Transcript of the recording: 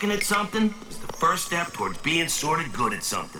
Sucking at something is the first step towards being sort of good at something.